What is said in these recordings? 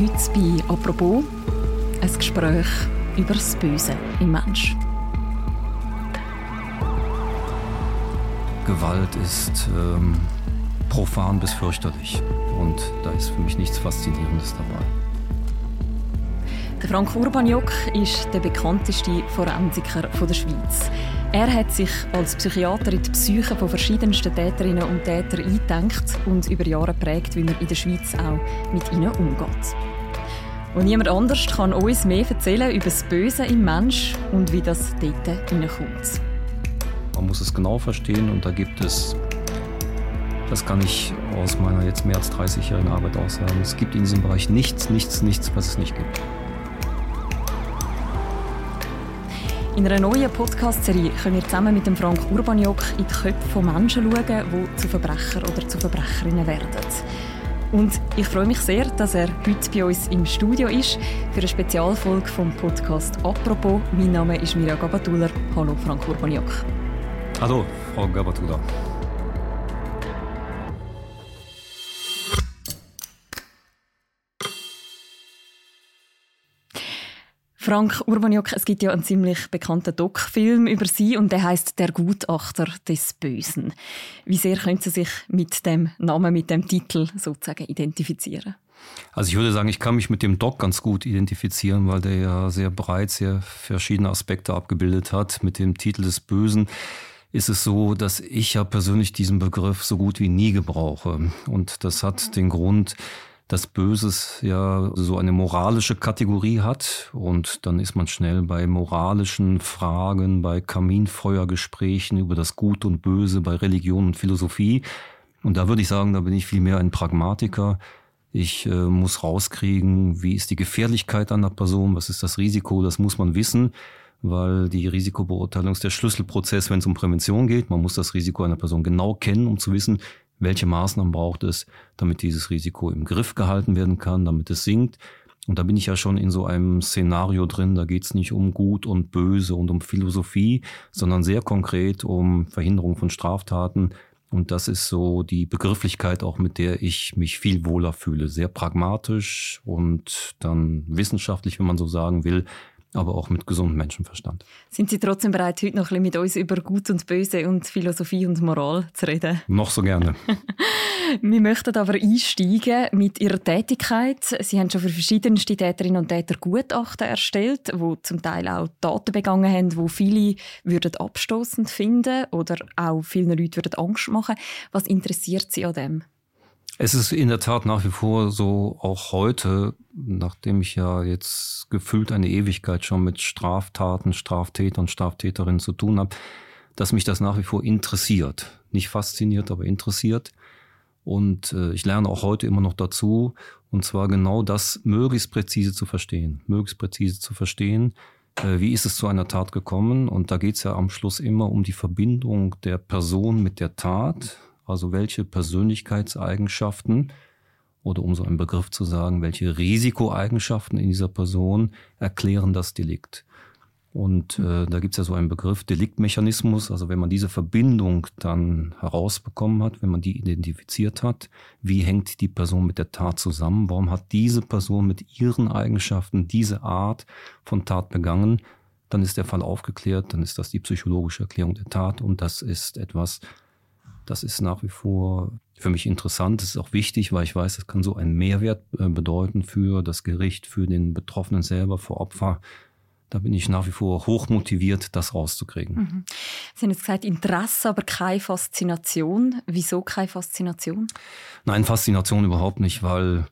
Heute bei «Apropos» ein Gespräch über das Böse im Mensch. Gewalt ist ähm, profan bis fürchterlich. Und da ist für mich nichts Faszinierendes dabei. Der Frank Urbaniok ist der bekannteste Forensiker der Schweiz. Er hat sich als Psychiater in die Psyche von verschiedensten Täterinnen und Tätern eingedenkt und über Jahre prägt, wie man in der Schweiz auch mit ihnen umgeht. Und niemand anders kann uns mehr erzählen über das Böse im Mensch und wie das dort hineinkommt. Man muss es genau verstehen und da gibt es, das kann ich aus meiner jetzt mehr als 30-jährigen Arbeit auch es gibt in diesem Bereich nichts, nichts, nichts, was es nicht gibt. In einer neuen Podcast-Serie können wir zusammen mit dem Frank Urbaniok in die Köpfe von Menschen schauen, die zu Verbrecher oder zu Verbrecherinnen werden. Und ich freue mich sehr, dass er heute bei uns im Studio ist für eine Spezialfolge vom Podcast «Apropos». Mein Name ist Mirja Gabatuller. Hallo Frank Urbaniok. Hallo Frau Gabatuller. Frank Urbaniok, es gibt ja einen ziemlich bekannten Doc-Film über Sie und der heißt Der Gutachter des Bösen. Wie sehr können Sie sich mit dem Namen, mit dem Titel sozusagen identifizieren? Also ich würde sagen, ich kann mich mit dem Doc ganz gut identifizieren, weil der ja sehr breit, sehr verschiedene Aspekte abgebildet hat. Mit dem Titel des Bösen ist es so, dass ich ja persönlich diesen Begriff so gut wie nie gebrauche. Und das hat den Grund, dass Böses ja so eine moralische Kategorie hat und dann ist man schnell bei moralischen Fragen, bei Kaminfeuergesprächen über das Gut und Böse, bei Religion und Philosophie. Und da würde ich sagen, da bin ich vielmehr ein Pragmatiker. Ich äh, muss rauskriegen, wie ist die Gefährlichkeit einer Person, was ist das Risiko, das muss man wissen, weil die Risikobeurteilung ist der Schlüsselprozess, wenn es um Prävention geht. Man muss das Risiko einer Person genau kennen, um zu wissen, welche Maßnahmen braucht es, damit dieses Risiko im Griff gehalten werden kann, damit es sinkt. Und da bin ich ja schon in so einem Szenario drin, da geht es nicht um Gut und Böse und um Philosophie, sondern sehr konkret um Verhinderung von Straftaten. Und das ist so die Begrifflichkeit auch, mit der ich mich viel wohler fühle. Sehr pragmatisch und dann wissenschaftlich, wenn man so sagen will, aber auch mit gesundem Menschenverstand. Sind Sie trotzdem bereit, heute noch ein bisschen mit uns über Gut und Böse und Philosophie und Moral zu reden? Noch so gerne. Wir möchten aber einsteigen mit Ihrer Tätigkeit. Sie haben schon für verschiedenste Täterinnen und Täter Gutachten erstellt, wo zum Teil auch Taten begangen haben, wo viele würden abstoßend finden oder auch vielen Leuten würden Angst machen. Was interessiert Sie an dem? Es ist in der Tat nach wie vor so, auch heute, nachdem ich ja jetzt gefühlt eine Ewigkeit schon mit Straftaten, Straftätern, Straftäterinnen zu tun habe, dass mich das nach wie vor interessiert. Nicht fasziniert, aber interessiert. Und äh, ich lerne auch heute immer noch dazu, und zwar genau das möglichst präzise zu verstehen. Möglichst präzise zu verstehen, äh, wie ist es zu einer Tat gekommen. Und da geht es ja am Schluss immer um die Verbindung der Person mit der Tat also welche Persönlichkeitseigenschaften oder um so einen Begriff zu sagen, welche Risikoeigenschaften in dieser Person erklären das Delikt. Und äh, da gibt es ja so einen Begriff Deliktmechanismus, also wenn man diese Verbindung dann herausbekommen hat, wenn man die identifiziert hat, wie hängt die Person mit der Tat zusammen, warum hat diese Person mit ihren Eigenschaften diese Art von Tat begangen, dann ist der Fall aufgeklärt, dann ist das die psychologische Erklärung der Tat und das ist etwas, das ist nach wie vor für mich interessant. Das ist auch wichtig, weil ich weiß, das kann so einen Mehrwert äh, bedeuten für das Gericht, für den Betroffenen selber, für Opfer. Da bin ich nach wie vor hoch motiviert, das rauszukriegen. Mhm. Sie haben jetzt gesagt, Interesse, aber keine Faszination. Wieso keine Faszination? Nein, Faszination überhaupt nicht, weil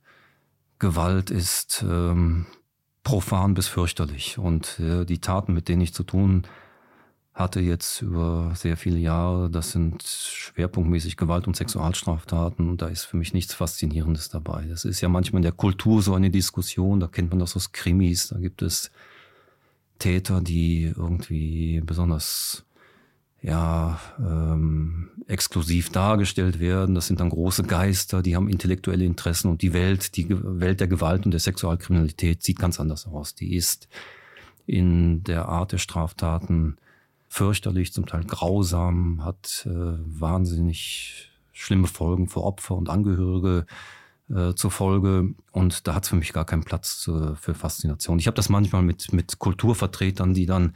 Gewalt ist ähm, profan bis fürchterlich. Und äh, die Taten, mit denen ich zu tun habe, hatte jetzt über sehr viele Jahre, das sind schwerpunktmäßig Gewalt- und Sexualstraftaten und da ist für mich nichts Faszinierendes dabei. Das ist ja manchmal in der Kultur so eine Diskussion, da kennt man das aus Krimis, da gibt es Täter, die irgendwie besonders ja, ähm, exklusiv dargestellt werden. Das sind dann große Geister, die haben intellektuelle Interessen und die Welt, die Welt der Gewalt und der Sexualkriminalität sieht ganz anders aus. Die ist in der Art der Straftaten fürchterlich, zum Teil grausam, hat äh, wahnsinnig schlimme Folgen für Opfer und Angehörige. äh, zur Folge. Und da hat es für mich gar keinen Platz äh, für Faszination. Ich habe das manchmal mit, mit Kulturvertretern, die dann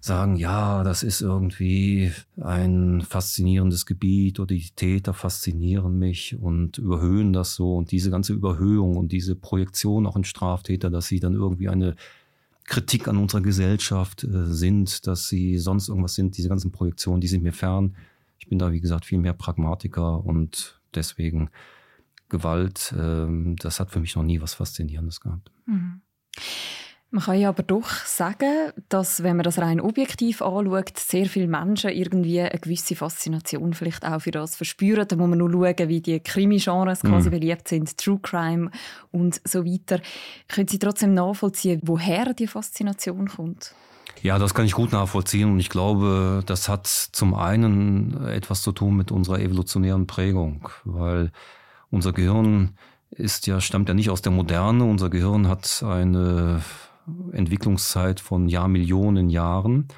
sagen, ja, das ist irgendwie ein faszinierendes Gebiet oder die Täter faszinieren mich und überhöhen das so und diese ganze Überhöhung und diese Projektion auch in Straftäter, dass sie dann irgendwie eine Kritik an unserer Gesellschaft äh, sind, dass sie sonst irgendwas sind, diese ganzen Projektionen, die sind mir fern. Ich bin da, wie gesagt, viel mehr Pragmatiker und deswegen Gewalt, äh, das hat für mich noch nie was Faszinierendes gehabt. Mhm. Man kann ja aber doch sagen, dass, wenn man das rein objektiv anschaut, sehr viele Menschen irgendwie eine gewisse Faszination vielleicht auch für das verspüren. Da muss man nur schauen, wie die Krimi-Genres mm. quasi beliebt sind, True Crime und so weiter. Können Sie trotzdem nachvollziehen, woher die Faszination kommt? Ja, das kann ich gut nachvollziehen und ich glaube, das hat zum einen etwas zu tun mit unserer evolutionären Prägung, weil unser Gehirn ist ja, stammt ja nicht aus der Moderne. Unser Gehirn hat eine Entwicklungszeit von Jahrmillionen Jahren.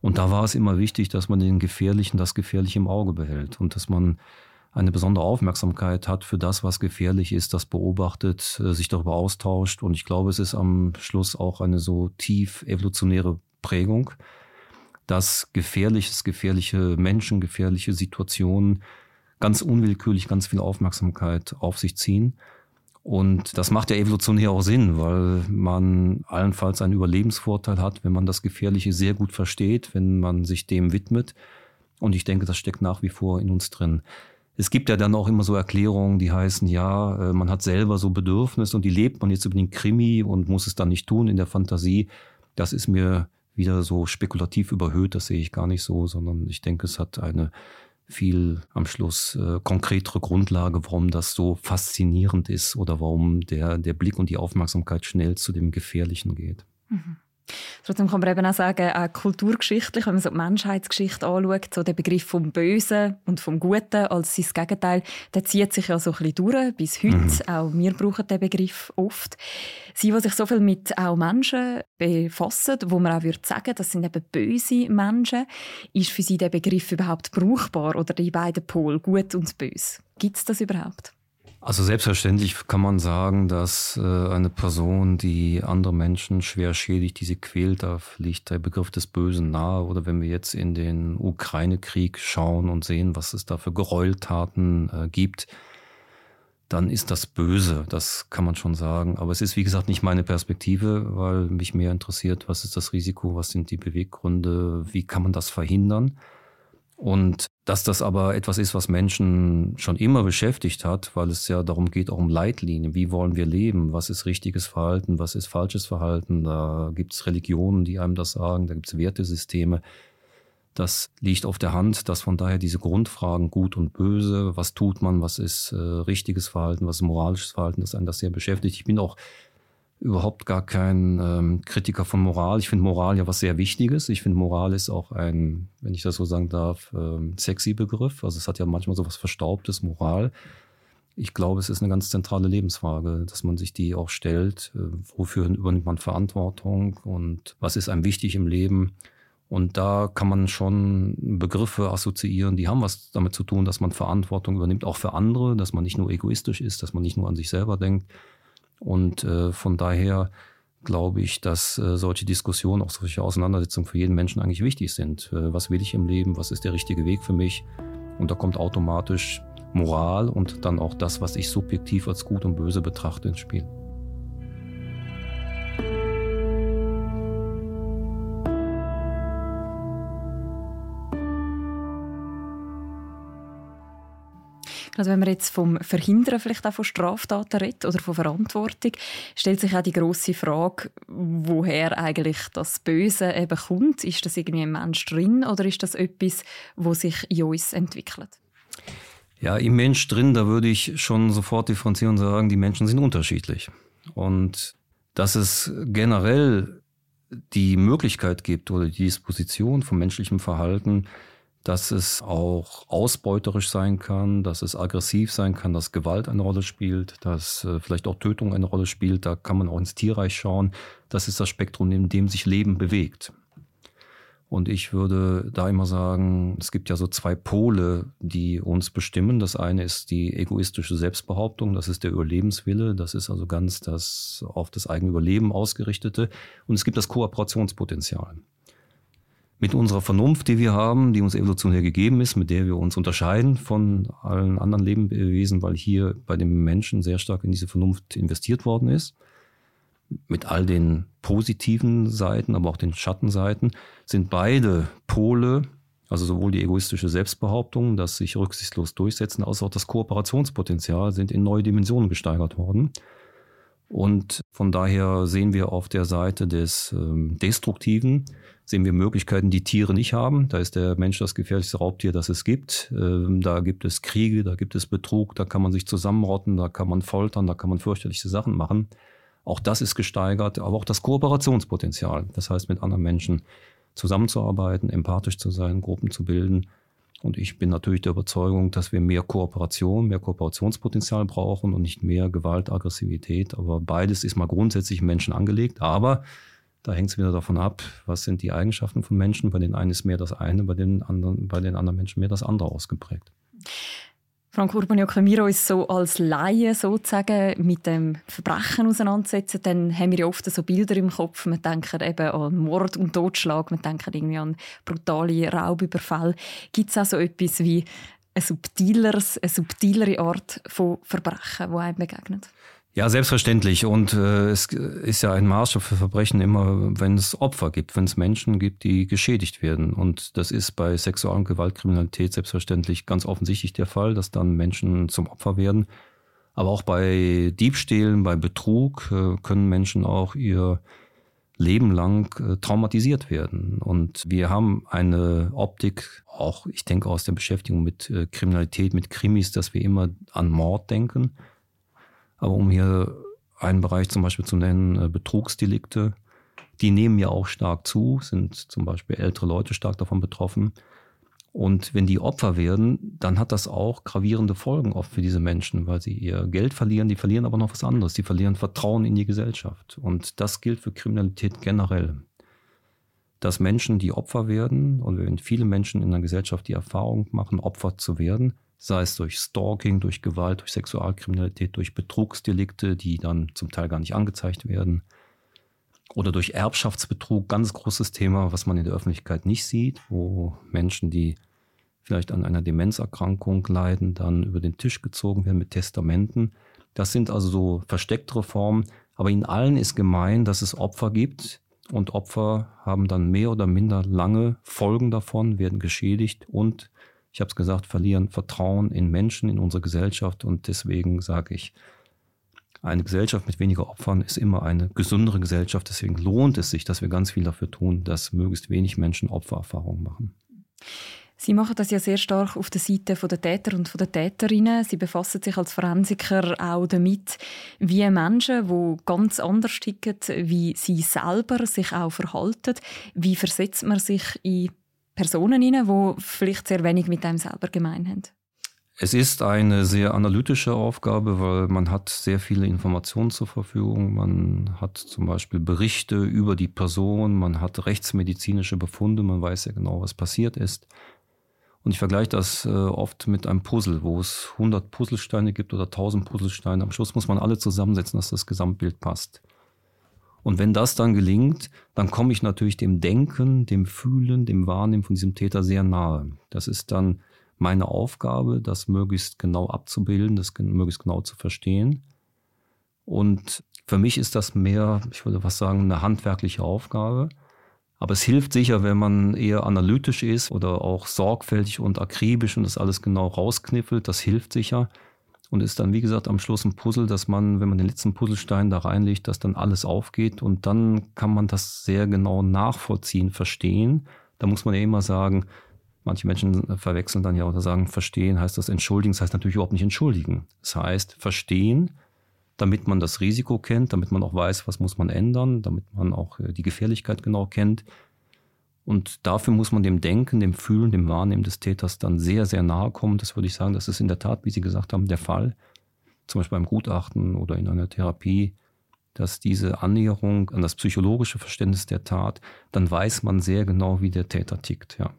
Und da war es immer wichtig, dass man den Gefährlichen das Gefährliche im Auge behält und dass man eine besondere Aufmerksamkeit hat für das, was gefährlich ist, das beobachtet, äh, sich darüber austauscht. Und ich glaube, es ist am Schluss auch eine so tief evolutionäre Prägung, dass gefährliches, gefährliche Menschen, gefährliche Situationen ganz unwillkürlich ganz viel Aufmerksamkeit auf sich ziehen. Und das macht ja evolutionär auch Sinn, weil man allenfalls einen Überlebensvorteil hat, wenn man das Gefährliche sehr gut versteht, wenn man sich dem widmet. Und ich denke, das steckt nach wie vor in uns drin. Es gibt ja dann auch immer so Erklärungen, die heißen, ja, äh, man hat selber so Bedürfnisse und die lebt man jetzt über den Krimi und muss es dann nicht tun in der Fantasie. Das ist mir wieder so spekulativ überhöht, das sehe ich gar nicht so, sondern ich denke, es hat eine viel am Schluss äh, konkretere Grundlage, warum das so faszinierend ist oder warum der, der Blick und die Aufmerksamkeit schnell zu dem Gefährlichen geht. Mhm. Trotzdem kann man eben auch sagen, auch kulturgeschichtlich, wenn man so die Menschheitsgeschichte anschaut, so der Begriff vom Bösen und vom Guten als sein Gegenteil, der zieht sich ja so ein bisschen durch, bis heute. Mhm. Auch wir brauchen den Begriff oft. Sie, die sich so viel mit auch Menschen befassen, wo man auch würde sagen, das sind eben böse Menschen, ist für Sie der Begriff überhaupt brauchbar oder die beiden Pole, gut und böse? Gibt es das überhaupt? Also selbstverständlich kann man sagen, dass äh, eine Person, die andere Menschen schwer schädigt, die sie quält, da liegt der Begriff des Bösen nahe. Oder wenn wir jetzt in den Ukraine-Krieg schauen und sehen, was es da für Gräueltaten äh, gibt, dann ist das böse, das kann man schon sagen. Aber es ist, wie gesagt, nicht meine Perspektive, weil mich mehr interessiert, was ist das Risiko, was sind die Beweggründe, wie kann man das verhindern. Und dass das aber etwas ist, was Menschen schon immer beschäftigt hat, weil es ja darum geht, auch um Leitlinien. Wie wollen wir leben? Was ist richtiges Verhalten? Was ist falsches Verhalten? Da gibt es Religionen, die einem das sagen. Da gibt es Wertesysteme. Das liegt auf der Hand, dass von daher diese Grundfragen gut und böse, was tut man, was ist äh, richtiges Verhalten, was ist moralisches Verhalten, dass einen das sehr beschäftigt. Ich bin auch überhaupt gar kein ähm, Kritiker von Moral. Ich finde Moral ja was sehr Wichtiges. Ich finde Moral ist auch ein, wenn ich das so sagen darf, ähm, sexy Begriff. Also es hat ja manchmal so was Verstaubtes, Moral. Ich glaube, es ist eine ganz zentrale Lebensfrage, dass man sich die auch stellt. Äh, wofür übernimmt man Verantwortung und was ist einem wichtig im Leben? Und da kann man schon Begriffe assoziieren, die haben was damit zu tun, dass man Verantwortung übernimmt, auch für andere, dass man nicht nur egoistisch ist, dass man nicht nur an sich selber denkt, und äh, von daher glaube ich, dass äh, solche Diskussionen, auch solche Auseinandersetzungen für jeden Menschen eigentlich wichtig sind. Äh, was will ich im Leben? Was ist der richtige Weg für mich? Und da kommt automatisch Moral und dann auch das, was ich subjektiv als gut und böse betrachte, ins Spiel. Also wenn man jetzt vom Verhindern vielleicht auch von Straftaten redet oder von Verantwortung, stellt sich auch die große Frage, woher eigentlich das Böse eben kommt. Ist das irgendwie im Mensch drin oder ist das etwas, wo sich in uns entwickelt? Ja, im Mensch drin, da würde ich schon sofort differenzieren und sagen, die Menschen sind unterschiedlich. Und dass es generell die Möglichkeit gibt oder die Disposition von menschlichem Verhalten, dass es auch ausbeuterisch sein kann, dass es aggressiv sein kann, dass Gewalt eine Rolle spielt, dass äh, vielleicht auch Tötung eine Rolle spielt. Da kann man auch ins Tierreich schauen. Das ist das Spektrum, in dem sich Leben bewegt. Und ich würde da immer sagen, es gibt ja so zwei Pole, die uns bestimmen. Das eine ist die egoistische Selbstbehauptung, das ist der Überlebenswille, das ist also ganz das auf das eigene Überleben ausgerichtete. Und es gibt das Kooperationspotenzial. Mit unserer Vernunft, die wir haben, die uns evolutionär gegeben ist, mit der wir uns unterscheiden von allen anderen Lebewesen, weil hier bei dem Menschen sehr stark in diese Vernunft investiert worden ist mit all den positiven Seiten, aber auch den Schattenseiten, sind beide Pole, also sowohl die egoistische Selbstbehauptung, dass sich rücksichtslos durchsetzen, als auch das Kooperationspotenzial sind in neue Dimensionen gesteigert worden. Und von daher sehen wir auf der Seite des ähm, Destruktiven, sehen wir Möglichkeiten, die Tiere nicht haben. Da ist der Mensch das gefährlichste Raubtier, das es gibt. Ähm, da gibt es Kriege, da gibt es Betrug, da kann man sich zusammenrotten, da kann man foltern, da kann man fürchterliche Sachen machen. Auch das ist gesteigert, aber auch das Kooperationspotenzial. Das heißt, mit anderen Menschen zusammenzuarbeiten, empathisch zu sein, Gruppen zu bilden. Und ich bin natürlich der Überzeugung, dass wir mehr Kooperation, mehr Kooperationspotenzial brauchen und nicht mehr Gewalt, Aggressivität. Aber beides ist mal grundsätzlich Menschen angelegt. Aber da hängt es wieder davon ab, was sind die Eigenschaften von Menschen. Bei den einen ist mehr das eine, bei den anderen, bei den anderen Menschen mehr das andere ausgeprägt. Frank Urbaniak, wenn wir uns so als Laien sozusagen mit dem Verbrechen auseinandersetzen, dann haben wir ja oft so Bilder im Kopf. Wir denken eben an Mord und Totschlag, wir denken irgendwie an brutale Raubüberfälle. Gibt es auch so etwas wie ein subtileres, eine subtilere Art von Verbrechen, die einem begegnet? Ja, selbstverständlich. Und äh, es ist ja ein Maßstab für Verbrechen immer, wenn es Opfer gibt, wenn es Menschen gibt, die geschädigt werden. Und das ist bei Sexual- und Gewaltkriminalität selbstverständlich ganz offensichtlich der Fall, dass dann Menschen zum Opfer werden. Aber auch bei Diebstählen, bei Betrug äh, können Menschen auch ihr Leben lang äh, traumatisiert werden. Und wir haben eine Optik, auch ich denke aus der Beschäftigung mit äh, Kriminalität, mit Krimis, dass wir immer an Mord denken. Aber um hier einen Bereich zum Beispiel zu nennen, äh, Betrugsdelikte, die nehmen ja auch stark zu, sind zum Beispiel ältere Leute stark davon betroffen. Und wenn die Opfer werden, dann hat das auch gravierende Folgen oft für diese Menschen, weil sie ihr Geld verlieren, die verlieren aber noch was anderes, die verlieren Vertrauen in die Gesellschaft. Und das gilt für Kriminalität generell. Dass Menschen, die Opfer werden, und wenn viele Menschen in der Gesellschaft die Erfahrung machen, Opfer zu werden, sei es durch Stalking, durch Gewalt, durch Sexualkriminalität, durch Betrugsdelikte, die dann zum Teil gar nicht angezeigt werden, oder durch Erbschaftsbetrug, ganz großes Thema, was man in der Öffentlichkeit nicht sieht, wo Menschen, die vielleicht an einer Demenzerkrankung leiden, dann über den Tisch gezogen werden mit Testamenten. Das sind also so verstecktere Formen, aber in allen ist gemein, dass es Opfer gibt. Und Opfer haben dann mehr oder minder lange Folgen davon, werden geschädigt und ich habe es gesagt, verlieren Vertrauen in Menschen, in unsere Gesellschaft. Und deswegen sage ich, eine Gesellschaft mit weniger Opfern ist immer eine gesündere Gesellschaft. Deswegen lohnt es sich, dass wir ganz viel dafür tun, dass möglichst wenig Menschen Opfererfahrungen machen. Sie machen das ja sehr stark auf der Seite der Täter und der Täterinnen. Sie befassen sich als Forensiker auch damit, wie Menschen, die ganz anders ticken, wie sie selber sich auch verhalten. Wie versetzt man sich in Personen rein, die vielleicht sehr wenig mit einem selber gemein haben? Es ist eine sehr analytische Aufgabe, weil man hat sehr viele Informationen zur Verfügung. Man hat zum Beispiel Berichte über die Person, man hat rechtsmedizinische Befunde, man weiß ja genau, was passiert ist. Und ich vergleiche das äh, oft mit einem Puzzle, wo es 100 Puzzlesteine gibt oder 1000 Puzzlesteine. Am Schluss muss man alle zusammensetzen, dass das Gesamtbild passt. Und wenn das dann gelingt, dann komme ich natürlich dem Denken, dem Fühlen, dem Wahrnehmen von diesem Täter sehr nahe. Das ist dann meine Aufgabe, das möglichst genau abzubilden, das möglichst genau zu verstehen. Und für mich ist das mehr, ich würde was sagen, eine handwerkliche Aufgabe. Aber es hilft sicher, wenn man eher analytisch ist oder auch sorgfältig und akribisch und das alles genau rauskniffelt. Das hilft sicher und ist dann, wie gesagt, am Schluss ein Puzzle, dass man, wenn man den letzten Puzzlestein da reinlegt, dass dann alles aufgeht und dann kann man das sehr genau nachvollziehen, verstehen. Da muss man ja immer sagen, manche Menschen verwechseln dann ja oder sagen, verstehen heißt das entschuldigen, das heißt natürlich überhaupt nicht entschuldigen. Das heißt verstehen, damit man das Risiko kennt, damit man auch weiß, was muss man ändern, damit man auch äh, die Gefährlichkeit genau kennt und dafür muss man dem Denken, dem Fühlen, dem Wahrnehmen des Täters dann sehr, sehr nahe kommen. Das würde ich sagen, das ist in der Tat, wie Sie gesagt haben, der Fall. Zum Beispiel beim Gutachten oder in einer Therapie. dass diese Annäherung an das psychologische Verständnis der Tat, dann weiß man sehr genau, wie der Täter tickt. Ja.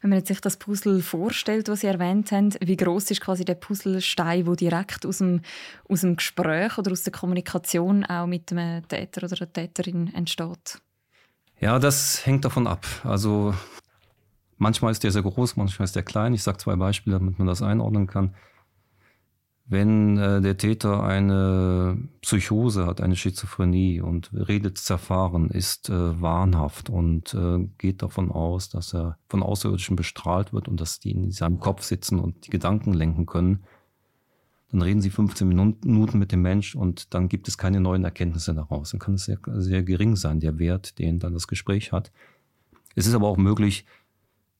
Wenn man sich das Puzzle vorstellt, was Sie erwähnt haben, wie groß ist quasi der Puzzlestein, wo direkt aus dem, aus dem Gespräch oder aus der Kommunikation auch mit einem Täter oder einer Täterin entsteht? Ja, das hängt davon ab. Also manchmal ist der sehr groß, manchmal ist der klein. Ich sage zwei Beispiele, damit man das einordnen kann. Wenn äh, der Täter eine Psychose hat, eine Schizophrenie und redet zerfahren, ist äh, wahnhaft und äh, geht davon aus, dass er von Außerirdischen bestrahlt wird und dass die in seinem Kopf sitzen und die Gedanken lenken können, dann reden sie 15 Minuten mit dem Mensch und dann gibt es keine neuen Erkenntnisse daraus. Dann kann es sehr, sehr gering sein, der Wert, den dann das Gespräch hat. Es ist aber auch möglich,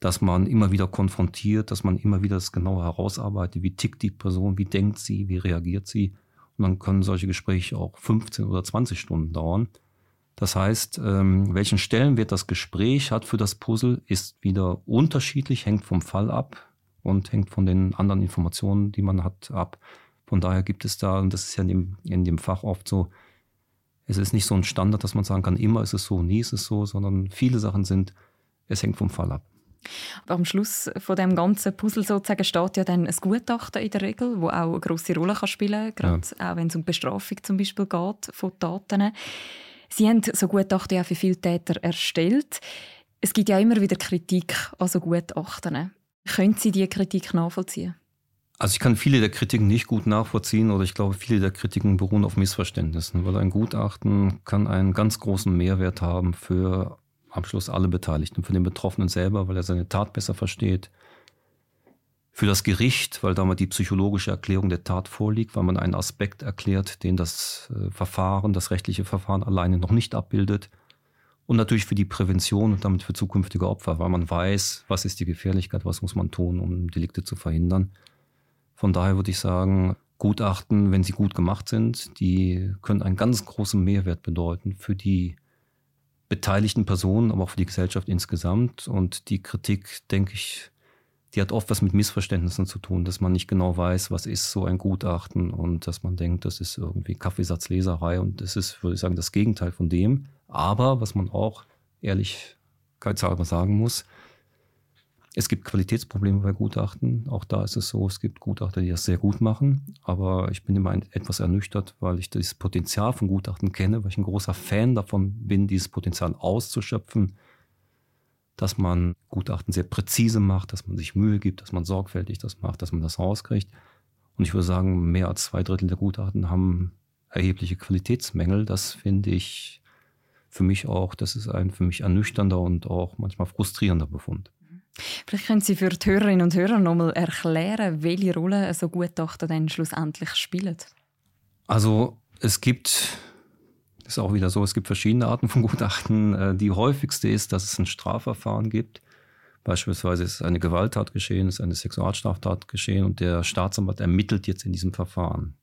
dass man immer wieder konfrontiert, dass man immer wieder das genauer herausarbeitet, wie tickt die Person, wie denkt sie, wie reagiert sie. Und dann können solche Gespräche auch 15 oder 20 Stunden dauern. Das heißt, ähm, welchen Stellenwert das Gespräch hat für das Puzzle, ist wieder unterschiedlich, hängt vom Fall ab und hängt von den anderen Informationen, die man hat, ab. Von daher gibt es da, und das ist ja in dem, in dem Fach oft so, es ist nicht so ein Standard, dass man sagen kann, immer ist es so, nie ist es so, sondern viele Sachen sind, es hängt vom Fall ab. Am Schluss von dem ganzen Puzzle sozusagen steht ja dann ein Gutachten in der Regel, wo auch eine große Rolle kann spielen kann, gerade ja. auch wenn es um Bestrafung zum Beispiel geht von Taten. Sie haben so Gutachten ja für viele Täter erstellt. Es gibt ja immer wieder Kritik an so Gutachten. Können Sie diese Kritik nachvollziehen? Also ich kann viele der Kritiken nicht gut nachvollziehen oder ich glaube, viele der Kritiken beruhen auf Missverständnissen, weil ein Gutachten kann einen ganz großen Mehrwert haben für am Schluss alle Beteiligten. Für den Betroffenen selber, weil er seine Tat besser versteht. Für das Gericht, weil damit die psychologische Erklärung der Tat vorliegt, weil man einen Aspekt erklärt, den das äh, Verfahren, das rechtliche Verfahren alleine noch nicht abbildet. Und natürlich für die Prävention und damit für zukünftige Opfer, weil man weiß, was ist die Gefährlichkeit, was muss man tun, um Delikte zu verhindern. Von daher würde ich sagen, Gutachten, wenn sie gut gemacht sind, die können einen ganz großen Mehrwert bedeuten für die beteiligten Personen, aber auch für die Gesellschaft insgesamt. Und die Kritik, denke ich, die hat oft was mit Missverständnissen zu tun, dass man nicht genau weiß, was ist so ein Gutachten und dass man denkt, das ist irgendwie Kaffeesatzleserei und das ist, würde ich sagen, das Gegenteil von dem. Aber was man auch ehrlich sagen muss, es gibt Qualitätsprobleme bei Gutachten. Auch da ist es so, es gibt Gutachter, die das sehr gut machen. Aber ich bin immer etwas ernüchtert, weil ich das Potenzial von Gutachten kenne, weil ich ein großer Fan davon bin, dieses Potenzial auszuschöpfen, dass man Gutachten sehr präzise macht, dass man sich Mühe gibt, dass man sorgfältig das macht, dass man das rauskriegt. Und ich würde sagen, mehr als zwei Drittel der Gutachten haben erhebliche Qualitätsmängel. Das finde ich für mich auch, das ist ein für mich ernüchternder und auch manchmal frustrierender Befund. Vielleicht können Sie für die Hörerinnen und Hörer noch mal erklären, welche Rolle so Gutachter dann schlussendlich spielen. Also es gibt, ist auch wieder so, es gibt verschiedene Arten von Gutachten. Äh, die häufigste ist, dass es ein Strafverfahren gibt. Beispielsweise ist eine Gewalttat geschehen, ist eine Sexualstraftat geschehen und der Staatsanwalt ermittelt jetzt in diesem Verfahren.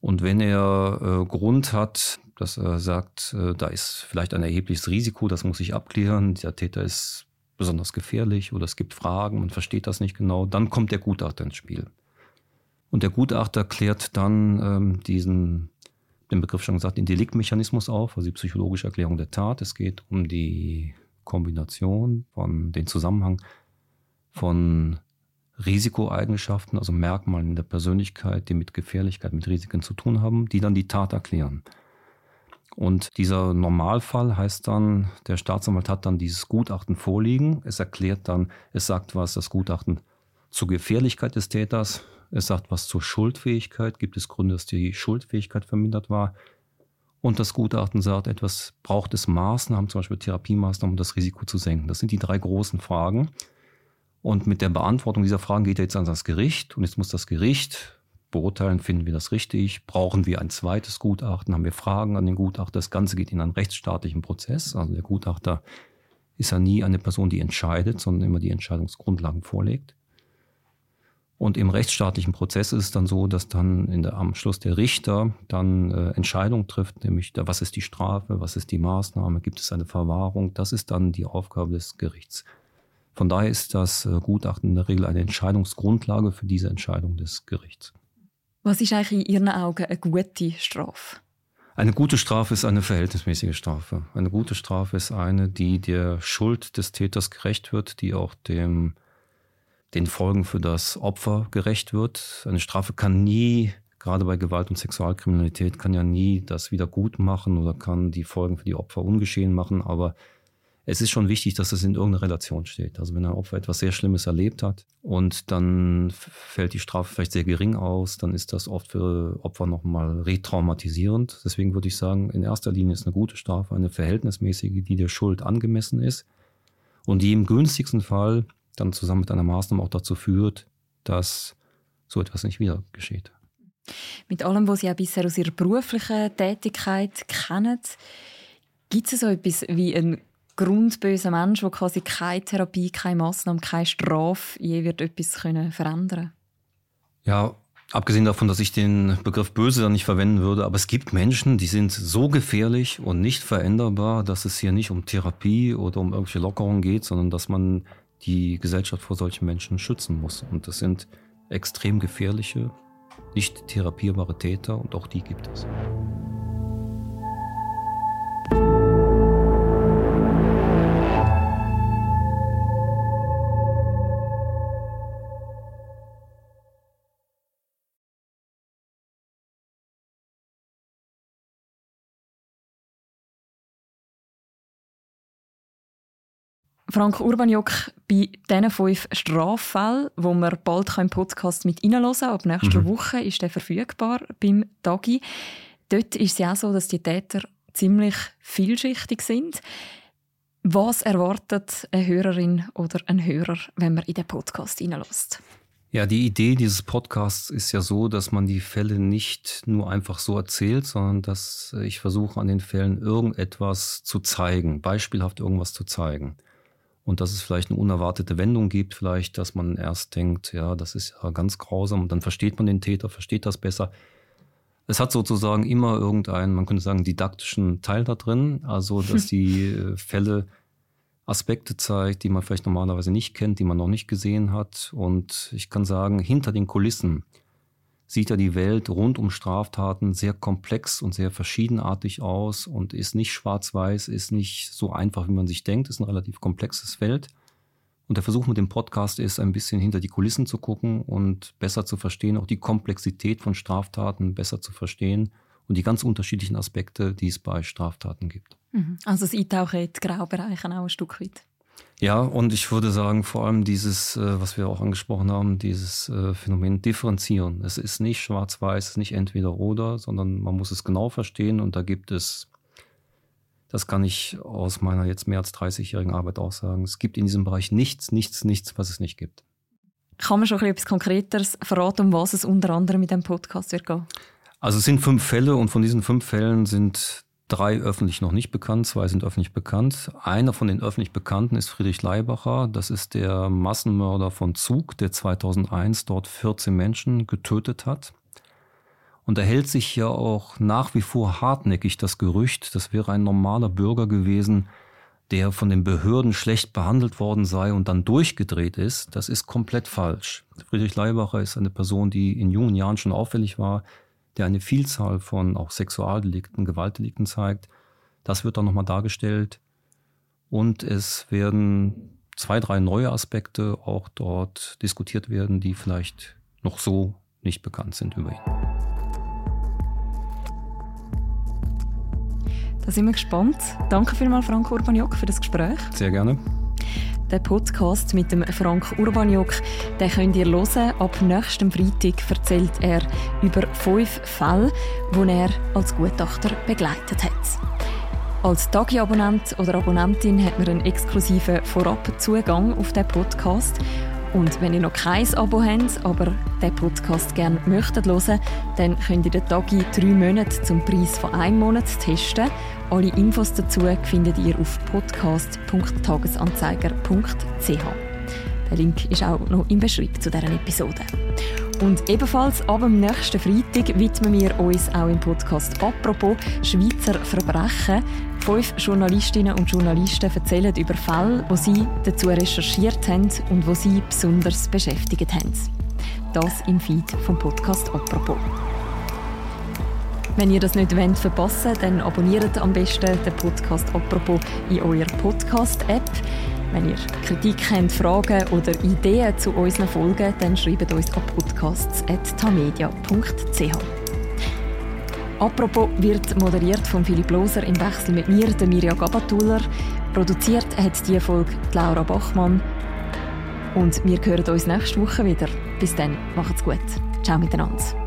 Und wenn er äh, Grund hat, dass er sagt, äh, da ist vielleicht ein erhebliches Risiko, das muss ich abklären, der Täter ist besonders gefährlich oder es gibt Fragen, man versteht das nicht genau, dann kommt der Gutachter ins Spiel. Und der Gutachter klärt dann ähm, diesen, den Begriff schon gesagt, den Deliktmechanismus auf, also die psychologische Erklärung der Tat. Es geht um die Kombination von den Zusammenhang von Risikoeigenschaften, also Merkmalen in der Persönlichkeit, die mit Gefährlichkeit, mit Risiken zu tun haben, die dann die Tat erklären. Und dieser Normalfall heißt dann, der Staatsanwalt hat dann dieses Gutachten vorliegen. Es erklärt dann, es sagt was, das Gutachten zur Gefährlichkeit des Täters. Es sagt was zur Schuldfähigkeit. Gibt es Gründe, dass die Schuldfähigkeit vermindert war? Und das Gutachten sagt etwas, braucht es Maßnahmen, zum Beispiel Therapiemaßnahmen, um das Risiko zu senken? Das sind die drei großen Fragen. Und mit der Beantwortung dieser Fragen geht er jetzt an das Gericht. Und jetzt muss das Gericht beurteilen, finden wir das richtig, brauchen wir ein zweites Gutachten, haben wir Fragen an den Gutachter. Das Ganze geht in einen rechtsstaatlichen Prozess. Also der Gutachter ist ja nie eine Person, die entscheidet, sondern immer die Entscheidungsgrundlagen vorlegt. Und im rechtsstaatlichen Prozess ist es dann so, dass dann der, am Schluss der Richter dann äh, Entscheidungen trifft, nämlich da, was ist die Strafe, was ist die Maßnahme, gibt es eine Verwahrung. Das ist dann die Aufgabe des Gerichts. Von daher ist das äh, Gutachten in der Regel eine Entscheidungsgrundlage für diese Entscheidung des Gerichts. Was ist eigentlich in Ihren Augen eine gute Strafe? Eine gute Strafe ist eine verhältnismäßige Strafe. Eine gute Strafe ist eine, die der Schuld des Täters gerecht wird, die auch dem, den Folgen für das Opfer gerecht wird. Eine Strafe kann nie, gerade bei Gewalt und Sexualkriminalität, kann ja nie das wieder gut machen oder kann die Folgen für die Opfer ungeschehen machen. Aber es ist schon wichtig, dass es in irgendeiner Relation steht. Also wenn ein Opfer etwas sehr Schlimmes erlebt hat und dann fällt die Strafe vielleicht sehr gering aus, dann ist das oft für Opfer nochmal retraumatisierend. Deswegen würde ich sagen, in erster Linie ist eine gute Strafe eine verhältnismäßige, die der Schuld angemessen ist und die im günstigsten Fall dann zusammen mit einer Maßnahme auch dazu führt, dass so etwas nicht wieder geschieht. Mit allem, was Sie ja bisher aus Ihrer beruflichen Tätigkeit kennen, gibt es so etwas wie ein grundböser Mensch, der quasi keine Therapie, keine Massnahme, keine Strafe je wird etwas können verändern Ja, abgesehen davon, dass ich den Begriff böse dann nicht verwenden würde, aber es gibt Menschen, die sind so gefährlich und nicht veränderbar, dass es hier nicht um Therapie oder um irgendwelche Lockerungen geht, sondern dass man die Gesellschaft vor solchen Menschen schützen muss. Und das sind extrem gefährliche, nicht therapierbare Täter und auch die gibt es. Frank Urbaniok, bei diesen fünf Straffällen, wo wir bald im Podcast mit reinhören können, ab nächster mhm. Woche ist der verfügbar beim Tagi. Dort ist es ja auch so, dass die Täter ziemlich vielschichtig sind. Was erwartet eine Hörerin oder ein Hörer, wenn man in den Podcast hineinlässt? Ja, die Idee dieses Podcasts ist ja so, dass man die Fälle nicht nur einfach so erzählt, sondern dass ich versuche, an den Fällen irgendetwas zu zeigen, beispielhaft irgendwas zu zeigen und dass es vielleicht eine unerwartete Wendung gibt, vielleicht, dass man erst denkt, ja, das ist ja ganz grausam und dann versteht man den Täter, versteht das besser. Es hat sozusagen immer irgendeinen, man könnte sagen, didaktischen Teil da drin, also dass die äh, Fälle Aspekte zeigt, die man vielleicht normalerweise nicht kennt, die man noch nicht gesehen hat. Und ich kann sagen, hinter den Kulissen sieht ja die Welt rund um Straftaten sehr komplex und sehr verschiedenartig aus und ist nicht schwarz-weiß, ist nicht so einfach, wie man sich denkt, ist ein relativ komplexes Feld. Und der Versuch mit dem Podcast ist, ein bisschen hinter die Kulissen zu gucken und besser zu verstehen, auch die Komplexität von Straftaten besser zu verstehen und die ganz unterschiedlichen Aspekte, die es bei Straftaten gibt. Mhm. Also es eintauchen in Graubereiche auch ein Stück weit. Ja, und ich würde sagen, vor allem dieses, äh, was wir auch angesprochen haben, dieses äh, Phänomen differenzieren. Es ist nicht schwarz-weiß, es ist nicht entweder oder, sondern man muss es genau verstehen und da gibt es, das kann ich aus meiner jetzt mehr als 30-jährigen Arbeit auch sagen, es gibt in diesem Bereich nichts, nichts, nichts, was es nicht gibt. Kann man schon etwas Konkreteres verraten, um was es unter anderem mit dem Podcast wird gehen? Also es sind fünf Fälle und von diesen fünf Fällen sind drei öffentlich noch nicht bekannt, zwei sind öffentlich bekannt. Einer von den öffentlich Bekannten ist Friedrich Leibacher. Das ist der Massenmörder von Zug, der 2001 dort 14 Menschen getötet hat. Und da hält sich ja auch nach wie vor hartnäckig das Gerücht, das wäre ein normaler Bürger gewesen, der von den Behörden schlecht behandelt worden sei und dann durchgedreht ist. Das ist komplett falsch. Friedrich Leibacher ist eine Person, die in jungen Jahren schon auffällig war, der eine Vielzahl von auch Sexualdelikten, Gewaltdelikten zeigt. Das wird dann nochmal dargestellt. Und es werden zwei, drei neue Aspekte auch dort diskutiert werden, die vielleicht noch so nicht bekannt sind über ihn. Da sind wir gespannt. Danke vielmals, Frank Urbaniok, für das Gespräch. Sehr gerne. Den Podcast mit dem Frank Urbaniuk, den könnt ihr hören. Ab nächstem Freitag erzählt er über fünf Fälle, die er als Gutachter begleitet hat. Als Tagi-Abonnent oder Abonnentin hat man einen exklusiven Vorabzugang auf den Podcast. Und wenn ihr noch kein Abo habt, aber den Podcast gerne möchtet hören, dann könnt ihr den Tagi drei Monate zum Preis von einem Monat testen alle Infos dazu findet ihr auf podcast.tagesanzeiger.ch. Der Link ist auch noch im Beschreibung zu dieser Episode. Und ebenfalls ab dem nächsten Freitag widmen wir uns auch im Podcast «Apropos Schweizer Verbrechen». Fünf Journalistinnen und Journalisten erzählen über Fälle, die sie dazu recherchiert haben und die sie besonders beschäftigt haben. das im Feed vom Podcast «Apropos». Wenn ihr das nicht wollt, verpassen dann abonniert am besten den Podcast «Apropos» in eurer Podcast-App. Wenn ihr Kritik habt, Fragen oder Ideen zu unseren Folgen, dann schreibt uns an podcasts.tamedia.ch. Apropos wird moderiert von Philipp Loser im Wechsel mit mir, der Mirja Gabatuller. Produziert hat diese Folge Laura Bachmann. Und wir hören uns nächste Woche wieder. Bis dann, macht's gut. Ciao miteinander.